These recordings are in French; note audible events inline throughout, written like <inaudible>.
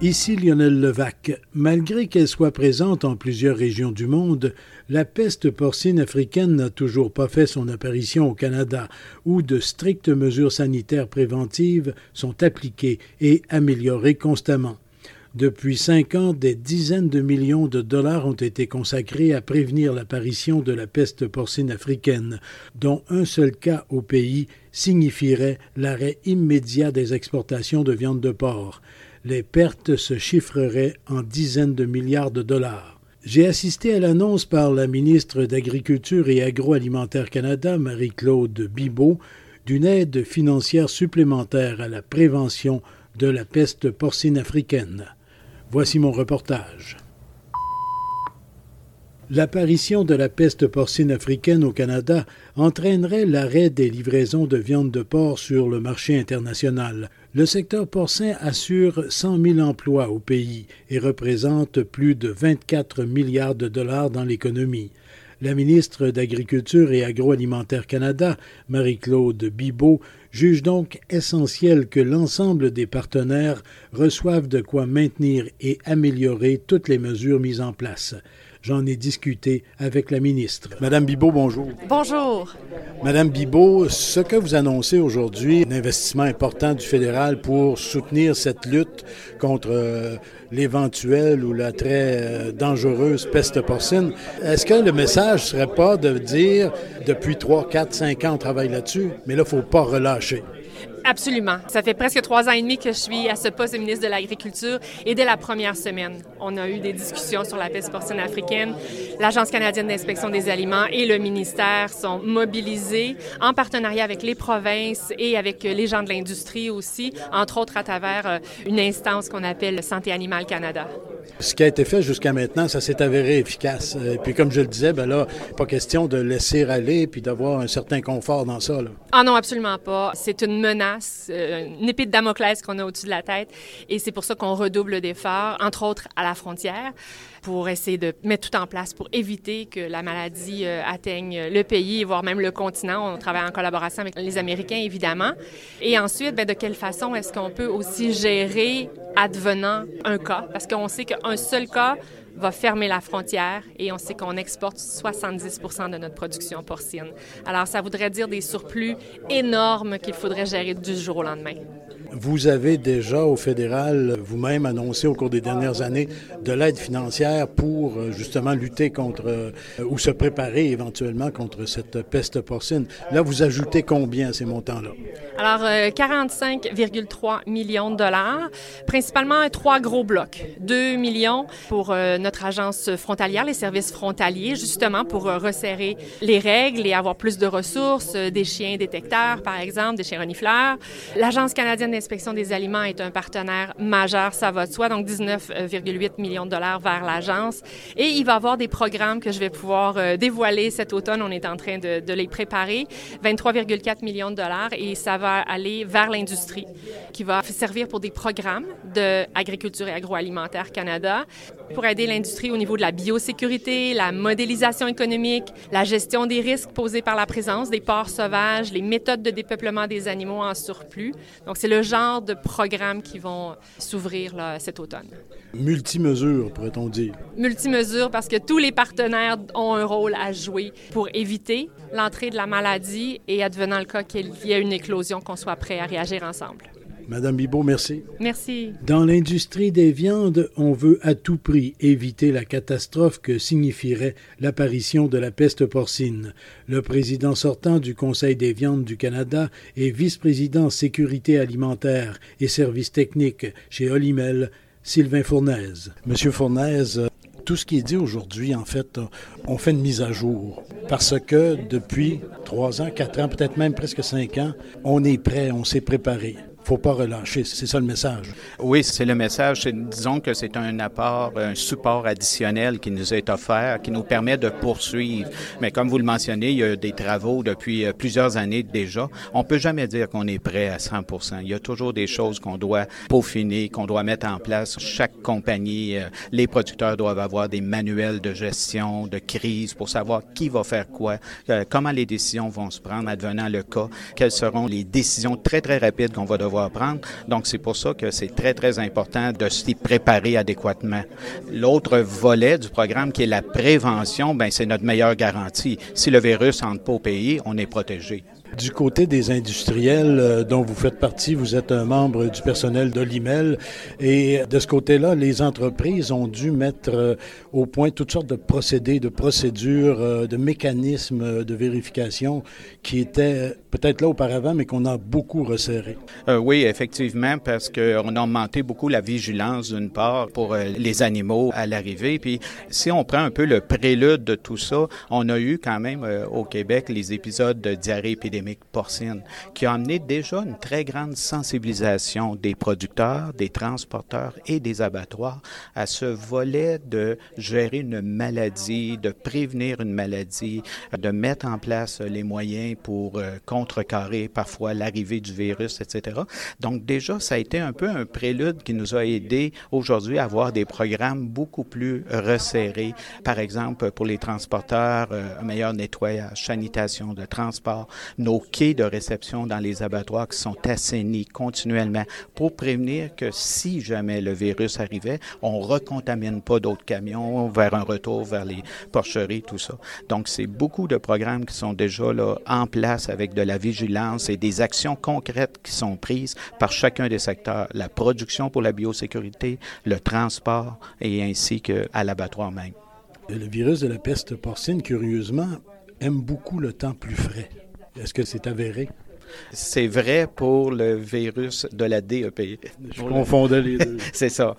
Ici Lionel Levac. Malgré qu'elle soit présente en plusieurs régions du monde, la peste porcine africaine n'a toujours pas fait son apparition au Canada, où de strictes mesures sanitaires préventives sont appliquées et améliorées constamment. Depuis cinq ans, des dizaines de millions de dollars ont été consacrés à prévenir l'apparition de la peste porcine africaine, dont un seul cas au pays signifierait l'arrêt immédiat des exportations de viande de porc les pertes se chiffreraient en dizaines de milliards de dollars. J'ai assisté à l'annonce par la ministre d'Agriculture et Agroalimentaire Canada, Marie-Claude Bibeau, d'une aide financière supplémentaire à la prévention de la peste porcine africaine. Voici mon reportage. L'apparition de la peste porcine africaine au Canada entraînerait l'arrêt des livraisons de viande de porc sur le marché international. Le secteur porcin assure 100 000 emplois au pays et représente plus de 24 milliards de dollars dans l'économie. La ministre d'Agriculture et Agroalimentaire Canada, Marie-Claude Bibeau, juge donc essentiel que l'ensemble des partenaires reçoivent de quoi maintenir et améliorer toutes les mesures mises en place. J'en ai discuté avec la ministre. Madame Bibot, bonjour. Bonjour. Madame Bibot, ce que vous annoncez aujourd'hui, un investissement important du fédéral pour soutenir cette lutte contre euh, l'éventuelle ou la très euh, dangereuse peste porcine, est-ce que le message serait pas de dire depuis 3, 4, 5 ans on travaille là-dessus, mais là, il ne faut pas relâcher? Absolument. Ça fait presque trois ans et demi que je suis à ce poste de ministre de l'Agriculture et dès la première semaine, on a eu des discussions sur la peste porcine africaine. L'Agence canadienne d'inspection des aliments et le ministère sont mobilisés en partenariat avec les provinces et avec les gens de l'industrie aussi, entre autres à travers euh, une instance qu'on appelle Santé animale Canada. Ce qui a été fait jusqu'à maintenant, ça s'est avéré efficace. Et puis comme je le disais, ben là, pas question de laisser aller puis d'avoir un certain confort dans ça. Là. Ah non, absolument pas. C'est une menace, euh, une épée de Damoclès qu'on a au-dessus de la tête. Et c'est pour ça qu'on redouble d'efforts, entre autres à la frontière, pour essayer de mettre tout en place pour éviter que la maladie euh, atteigne le pays, voire même le continent. On travaille en collaboration avec les Américains, évidemment. Et ensuite, bien, de quelle façon est-ce qu'on peut aussi gérer advenant un cas? Parce qu'on sait qu'un seul cas va fermer la frontière et on sait qu'on exporte 70% de notre production porcine. Alors, ça voudrait dire des surplus énormes qu'il faudrait gérer du jour au lendemain. Vous avez déjà au fédéral vous-même annoncé au cours des dernières années de l'aide financière pour euh, justement lutter contre euh, ou se préparer éventuellement contre cette peste porcine. Là, vous ajoutez combien à ces montants-là? Alors, 45,3 euh, millions de dollars, principalement trois gros blocs. 2 millions pour notre agence frontalière, les services frontaliers, justement pour resserrer les règles et avoir plus de ressources, des chiens détecteurs, par exemple, des chiens renifleurs. L'Agence canadienne l'inspection des aliments est un partenaire majeur, ça va de soi, donc 19,8 millions de dollars vers l'agence. Et il va y avoir des programmes que je vais pouvoir euh, dévoiler cet automne. On est en train de, de les préparer. 23,4 millions de dollars et ça va aller vers l'industrie qui va servir pour des programmes d'agriculture et agroalimentaire Canada pour aider l'industrie au niveau de la biosécurité, la modélisation économique, la gestion des risques posés par la présence des porcs sauvages, les méthodes de dépeuplement des animaux en surplus. Donc, c'est le genre de programmes qui vont s'ouvrir cet automne. Multimesures, pourrait-on dire. Multimesures parce que tous les partenaires ont un rôle à jouer pour éviter l'entrée de la maladie et advenant le cas qu'il y ait une éclosion, qu'on soit prêt à réagir ensemble. Madame Bibot, merci. Merci. Dans l'industrie des viandes, on veut à tout prix éviter la catastrophe que signifierait l'apparition de la peste porcine. Le président sortant du Conseil des viandes du Canada et vice-président sécurité alimentaire et services techniques chez Olimel, Sylvain Fournaise. Monsieur Fournaise, tout ce qui est dit aujourd'hui, en fait, on fait une mise à jour. Parce que depuis trois ans, quatre ans, peut-être même presque cinq ans, on est prêt, on s'est préparé faut pas relâcher. C'est ça le message. Oui, c'est le message. Disons que c'est un apport, un support additionnel qui nous est offert, qui nous permet de poursuivre. Mais comme vous le mentionnez, il y a des travaux depuis euh, plusieurs années déjà. On peut jamais dire qu'on est prêt à 100% Il y a toujours des choses qu'on doit peaufiner, qu'on doit mettre en place. Chaque compagnie, euh, les producteurs doivent avoir des manuels de gestion, de crise pour savoir qui va faire quoi, euh, comment les décisions vont se prendre advenant le cas, quelles seront les décisions très, très rapides qu'on va devoir Donc, c'est pour ça que c'est très, très important de s'y préparer adéquatement. L'autre volet du programme qui est la prévention, ben c'est notre meilleure garantie. Si le virus entre pas au pays, on est protégé. Du côté des industriels euh, dont vous faites partie, vous êtes un membre du personnel de l'IMEL et de ce côté-là, les entreprises ont dû mettre euh, au point toutes sortes de procédés, de procédures, euh, de mécanismes de vérification qui étaient peut-être là auparavant, mais qu'on a beaucoup resserré. oui, effectivement, parce qu'on a augmenté beaucoup la vigilance d'une part pour les animaux à l'arrivée. Puis si on prend un peu le prélude de tout ça, on a eu quand même au Québec les épisodes de diarrhée épidémique porcine, qui a amené déjà une très grande sensibilisation des producteurs, des transporteurs et des abattoirs à ce volet de gérer une maladie, de prévenir une maladie, de mettre en place les moyens pour euh, contrecarrer parfois l'arrivée du virus, etc. Donc déjà, ça a été un peu un prélude qui nous a aidé aujourd'hui à avoir des programmes beaucoup plus resserrés. Par exemple, pour les transporteurs, euh, un meilleur nettoyage, sanitation de transport, nos quais de réception dans les abattoirs qui sont assainis continuellement pour prévenir que si jamais le virus arrivait, on recontamine pas d'autres camions vers un retour vers les porcheries, tout ça. Donc, c'est beaucoup de programmes qui sont déjà là en place avec de la vigilance et des actions concrètes qui sont prises par chacun des secteurs, la production pour la biosécurité, le transport et ainsi qu'à l'abattoir même. Le virus de la peste porcine, curieusement, aime beaucoup le temps plus frais. Est-ce que c'est avéré? C'est vrai pour le virus de la DEP. Je confondais les deux. <laughs> c'est ça.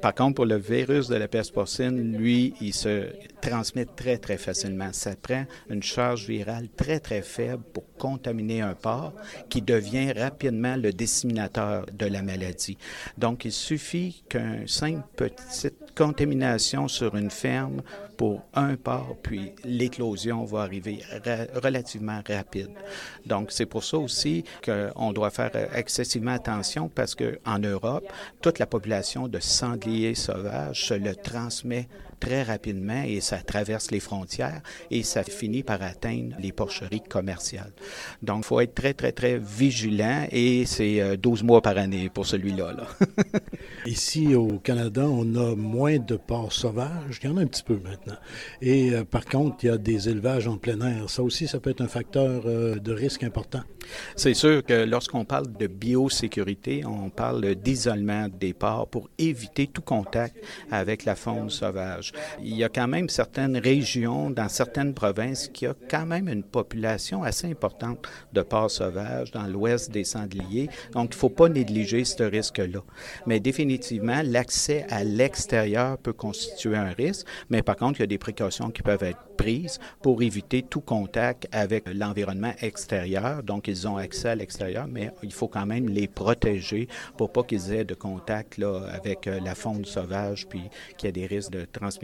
Par contre, pour le virus de la peste porcine, lui, il se transmet très, très facilement. Ça prend une charge virale très, très faible pour contaminer un porc qui devient rapidement le disséminateur de la maladie. Donc, il suffit qu'un simple petite contamination sur une ferme pour un porc, puis l'éclosion va arriver relativement rapide. Donc, c'est pour ça aussi qu'on doit faire excessivement attention parce qu'en Europe, toute la population de sangliers sauvages se le transmet très rapidement et ça traverse les frontières et ça finit par atteindre les porcheries commerciales. Donc, il faut être très, très, très vigilant et c'est 12 euh, mois par année pour celui-là. <laughs> Ici, au Canada, on a moins de porcs sauvages. Il y en a un petit peu maintenant. Et euh, par contre, il y a des élevages en plein air. Ça aussi, ça peut être un facteur euh, de risque important. C'est sûr que lorsqu'on parle de biosécurité, on parle d'isolement des porcs pour éviter tout contact avec la faune sauvage. Il y a quand même certaines régions, dans certaines provinces, qui ont quand même une population assez importante de porcs sauvages dans l'ouest des Sangliers. Donc, il ne faut pas négliger ce risque-là. Mais définitivement, l'accès à l'extérieur peut constituer un risque, mais par contre, il y a des précautions qui peuvent être prises pour éviter tout contact avec l'environnement extérieur. Donc, ils ont accès à l'extérieur, mais il faut quand même les protéger pour pas qu'ils aient de contact là, avec euh, la faune sauvage, puis qu'il y ait des risques de transmission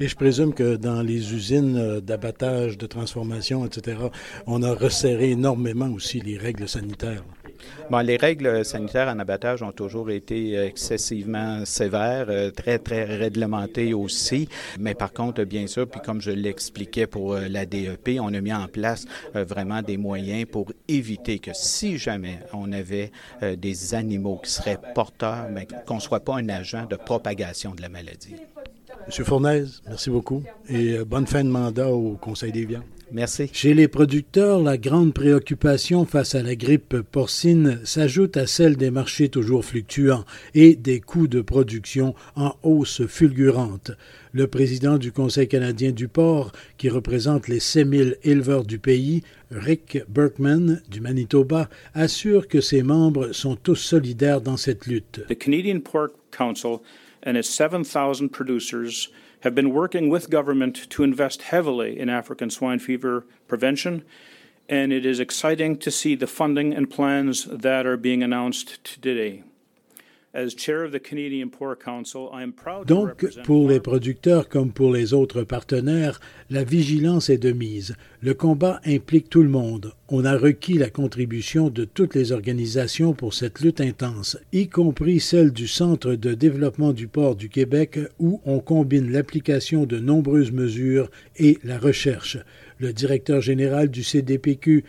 Et je présume que dans les usines euh, d'abattage, de transformation, etc., on a resserré énormément aussi les règles sanitaires. Bon, les règles sanitaires en abattage ont toujours été excessivement sévères, euh, très, très réglementées aussi. Mais par contre, bien sûr, puis comme je l'expliquais pour euh, la DEP, on a mis en place euh, vraiment des moyens pour éviter que si jamais on avait des animaux qui seraient porteurs, mais qu'on ne soit pas un agent de propagation de la maladie. Monsieur Fournaise, merci beaucoup et bonne fin de mandat au Conseil des viandes. Merci. Chez les producteurs, la grande préoccupation face à la grippe porcine s'ajoute à celle des marchés toujours fluctuants et des coûts de production en hausse fulgurante. Le président du Conseil canadien du porc, qui représente les 6000 éleveurs du pays, Rick Berkman du Manitoba, assure que ses membres sont tous solidaires dans cette lutte. The Canadian Pork Council and its 7000 producers have been working with government to invest heavily in African swine fever prevention and it is exciting to see the funding and plans that are being announced today. Donc, pour les producteurs comme pour les autres partenaires, la vigilance est de mise. Le combat implique tout le monde. On a requis la contribution de toutes les organisations pour cette lutte intense, y compris celle du Centre de développement du port du Québec, où on combine l'application de nombreuses mesures et la recherche. Le directeur général du CDPQ,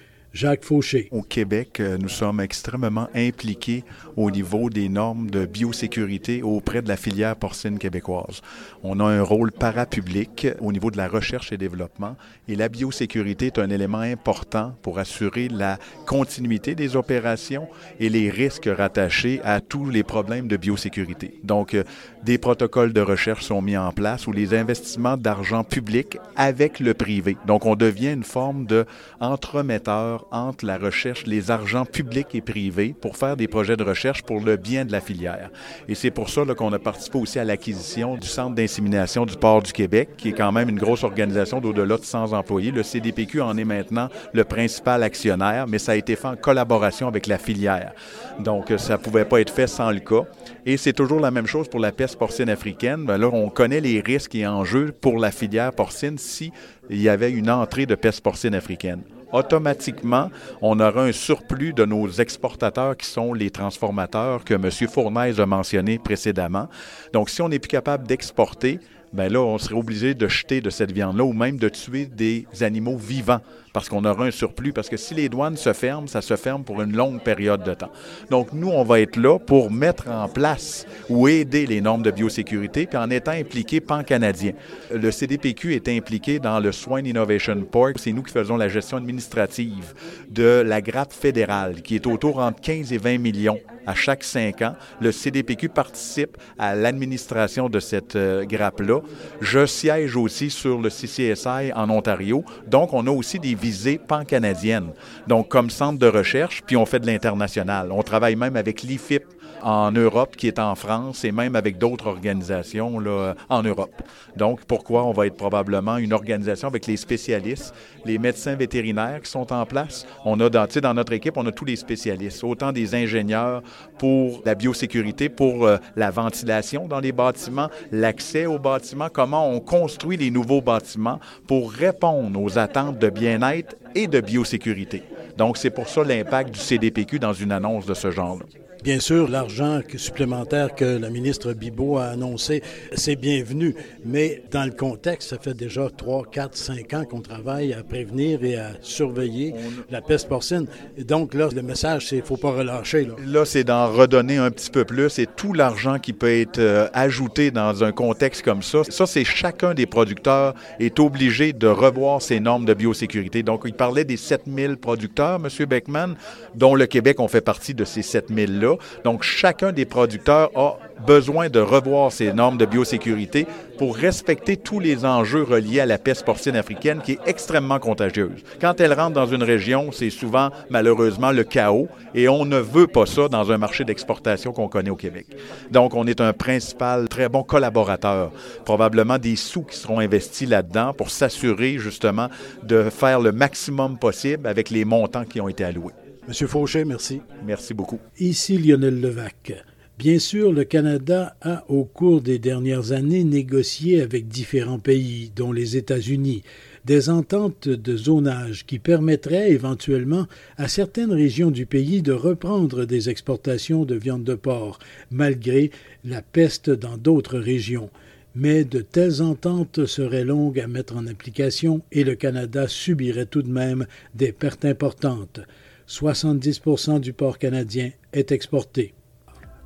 Au Québec, euh, nous sommes extrêmement impliqués au niveau des normes de biosécurité auprès de la filière porcine québécoise. On a un rôle parapublic au niveau de la recherche et développement et la biosécurité est un élément important pour assurer la continuité des opérations et les risques rattachés à tous les problèmes de biosécurité. Donc, euh, des protocoles de recherche sont mis en place où les investissements d'argent public avec le privé. Donc, on devient une forme de entremetteur entre la recherche, les argents publics et privés pour faire des projets de recherche pour le bien de la filière. Et c'est pour ça qu'on a participé aussi à l'acquisition du Centre d'insémination du Port du Québec, qui est quand même une grosse organisation d'au-delà de 100 employés. Le CDPQ en est maintenant le principal actionnaire, mais ça a été fait en collaboration avec la filière. Donc, ça ne pouvait pas être fait sans le cas. Et c'est toujours la même chose pour la peste porcine africaine. Ben là, on connaît les risques et enjeux pour la filière porcine s'il y avait une entrée de peste porcine africaine automatiquement, on aura un surplus de nos exportateurs qui sont les transformateurs que M. Fournaise a mentionné précédemment. Donc, si on n'est plus capable d'exporter, ben là, on serait obligé de jeter de cette viande-là ou même de tuer des animaux vivants parce qu'on aura un surplus. Parce que si les douanes se ferment, ça se ferme pour une longue période de temps. Donc, nous, on va être là pour mettre en place ou aider les normes de biosécurité, puis en étant impliqué pan-canadien. Le CDPQ est impliqué dans le Swine Innovation Pork. C'est nous qui faisons la gestion administrative de la grappe fédérale, qui est autour entre 15 et 20 millions à chaque cinq ans. Le CDPQ participe à l'administration de cette euh, grappe-là. Je siège aussi sur le CCSI en Ontario. Donc, on a aussi des visée pan-canadienne, donc comme centre de recherche, puis on fait de l'international. On travaille même avec l'IFIP en Europe, qui est en France, et même avec d'autres organisations là, en Europe. Donc, pourquoi on va être probablement une organisation avec les spécialistes, les médecins vétérinaires qui sont en place? On a dans, dans notre équipe, on a tous les spécialistes, autant des ingénieurs pour la biosécurité, pour euh, la ventilation dans les bâtiments, l'accès aux bâtiments, comment on construit les nouveaux bâtiments pour répondre aux attentes de bien-être et de biosécurité. Donc, c'est pour ça l'impact du CDPQ dans une annonce de ce genre-là. Bien sûr, l'argent supplémentaire que la ministre Bibot a annoncé, c'est bienvenu, mais dans le contexte, ça fait déjà 3, 4, 5 ans qu'on travaille à prévenir et à surveiller la peste porcine. Donc là, le message, c'est qu'il ne faut pas relâcher. Là, là c'est d'en redonner un petit peu plus et tout l'argent qui peut être euh, ajouté dans un contexte comme ça. Ça, c'est chacun des producteurs est obligé de revoir ses normes de biosécurité. Donc, il parlait des 7000 producteurs, M. Beckman, dont le Québec, on fait partie de ces 7000-là. Donc, chacun des producteurs a besoin de revoir ses normes de biosécurité pour respecter tous les enjeux reliés à la peste porcine africaine qui est extrêmement contagieuse. Quand elle rentre dans une région, c'est souvent malheureusement le chaos et on ne veut pas ça dans un marché d'exportation qu'on connaît au Québec. Donc, on est un principal très bon collaborateur. Probablement des sous qui seront investis là-dedans pour s'assurer justement de faire le maximum possible avec les montants qui ont été alloués. Monsieur Fauché, merci. Merci beaucoup. Ici Lionel Levac. Bien sûr, le Canada a, au cours des dernières années, négocié avec différents pays, dont les États-Unis, des ententes de zonage qui permettraient éventuellement à certaines régions du pays de reprendre des exportations de viande de porc, malgré la peste dans d'autres régions. Mais de telles ententes seraient longues à mettre en application et le Canada subirait tout de même des pertes importantes. 70% du porc canadien est exporté.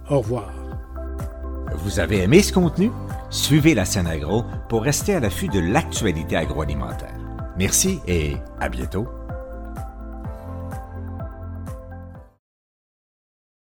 Au revoir. Vous avez aimé ce contenu? Suivez la scène agro pour rester à l'affût de l'actualité agroalimentaire. Merci et à bientôt.